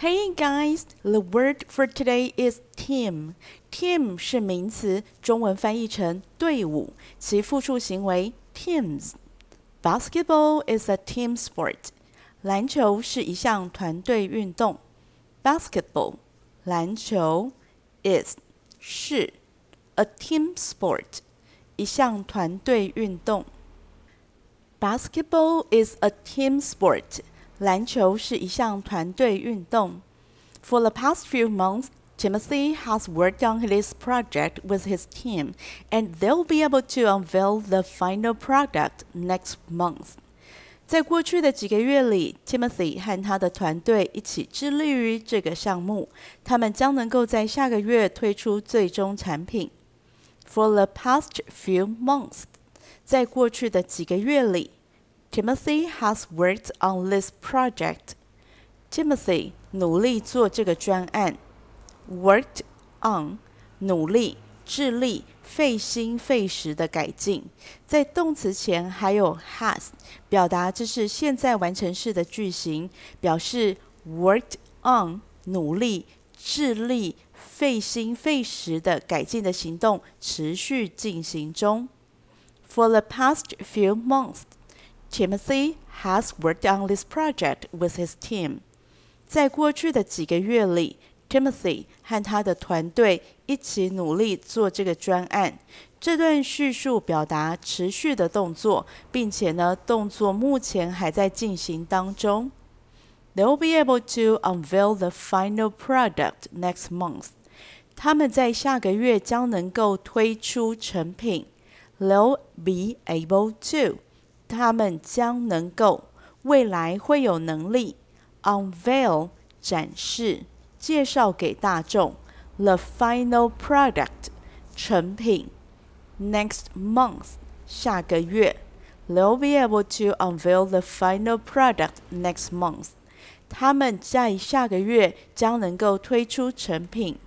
Hey guys, the word for today is team. Team 是名词，中文翻译成队伍，其复数形为 teams. Basketball is a team sport. 篮球是一项团队运动。Basketball 篮球 is 是 a team sport 一项团队运动。Basketball is a team sport. 篮球是一项团队运动。For the past few months, Timothy has worked on his project with his team, and they'll be able to unveil the final product next month. 在过去的几个月里，Timothy 和他的团队一起致力于这个项目，他们将能够在下个月推出最终产品。For the past few months，在过去的几个月里。 Timothy has worked on this project. Timothy 努力做这个专案。Worked on 努力、致力、费心费时的改进。在动词前还有 has，表达这是现在完成式的句型，表示 worked on 努力、致力、费心费时的改进的行动持续进行中。For the past few months. Timothy has worked on this project with his team. 在过去的几个月里，Timothy 和他的团队一起努力做这个专案。这段叙述表达持续的动作，并且呢，动作目前还在进行当中。They'll be able to unveil the final product next month. 他们在下个月将能够推出成品。They'll be able to. 他们将能够未来会有能力 unveil 展示介绍给大众 the final product 成品 next month 下个月 they'll be able to unveil the final product next month 他们在下个月将能够推出成品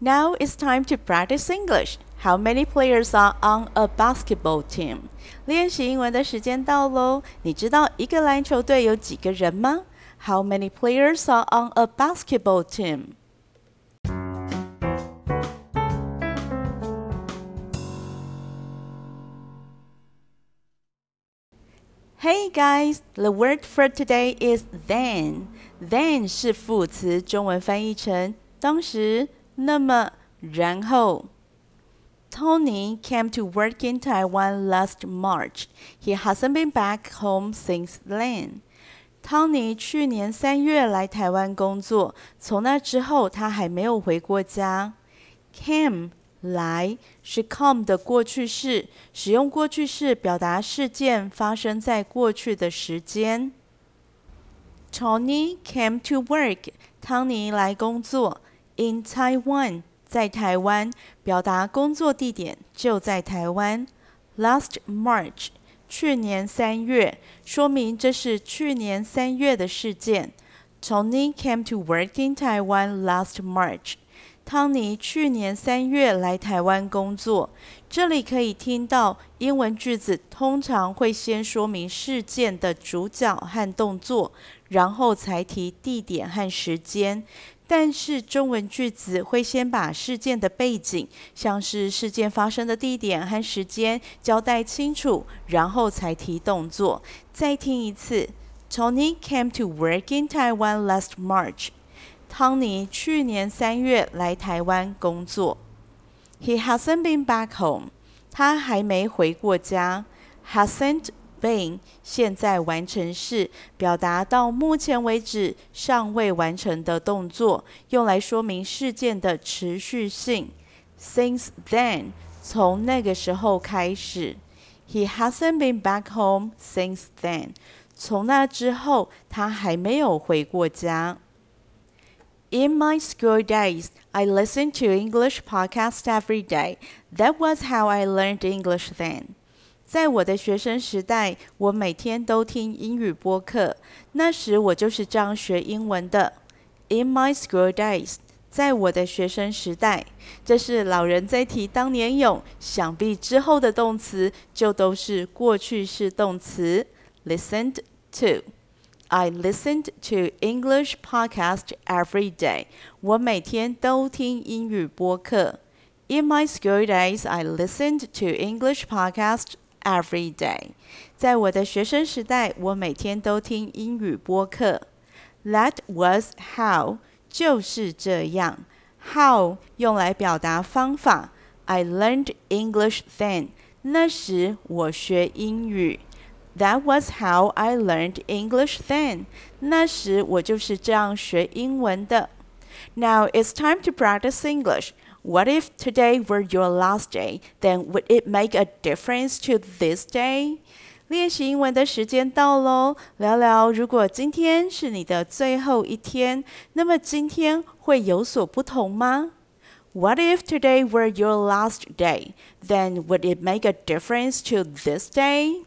now it's time to practice English how many players are on a basketball team? 练习英文的时间到喽！你知道一个篮球队有几个人吗？How many players are on a basketball team? Hey guys, the word for today is then. Then 是副词，中文翻译成当时、那么、然后。 Tony came to work in Taiwan last March. He hasn't been back home since then. Tony 去年三月来台湾工作，从那之后他还没有回过家。Came 来是 come 的过去式，使用过去式表达事件发生在过去的时间。Tony came to work. 汤尼来工作 in Taiwan. 在台湾表达工作地点就在台湾。Last March，去年三月，说明这是去年三月的事件。Tony came to work in Taiwan last March。汤尼去年三月来台湾工作。这里可以听到英文句子通常会先说明事件的主角和动作，然后才提地点和时间。但是中文句子会先把事件的背景，像是事件发生的地点和时间交代清楚，然后才提动作。再听一次：Tony came to work in Taiwan last March。汤尼去年三月来台湾工作。He hasn't been back home。他还没回过家。Hasn't been 现在完成式，表达到目前为止尚未完成的动作，用来说明事件的持续性。Since then，从那个时候开始。He hasn't been back home since then。从那之后，他还没有回过家。In my school days, I listened to English podcasts every day. That was how I learned English then. 在我的学生时代，我每天都听英语播客。那时我就是这样学英文的。In my school days，在我的学生时代，这是老人在提当年勇，想必之后的动词就都是过去式动词。Listened to。I listened to English podcast every day. 我每天都听英语播客。In my school days, I listened to English podcast every day. 在我的学生时代，我每天都听英语播客。That was how，就是这样。How 用来表达方法。I learned English then. 那时我学英语。That was how I learned English then. 那时我就是这样学英文的。Now it's time to practice English. What if today were your last day? Then would it make a difference to this day? 练习英文的时间到喽！聊聊，如果今天是你的最后一天，那么今天会有所不同吗？What if today were your last day? Then would it make a difference to this day?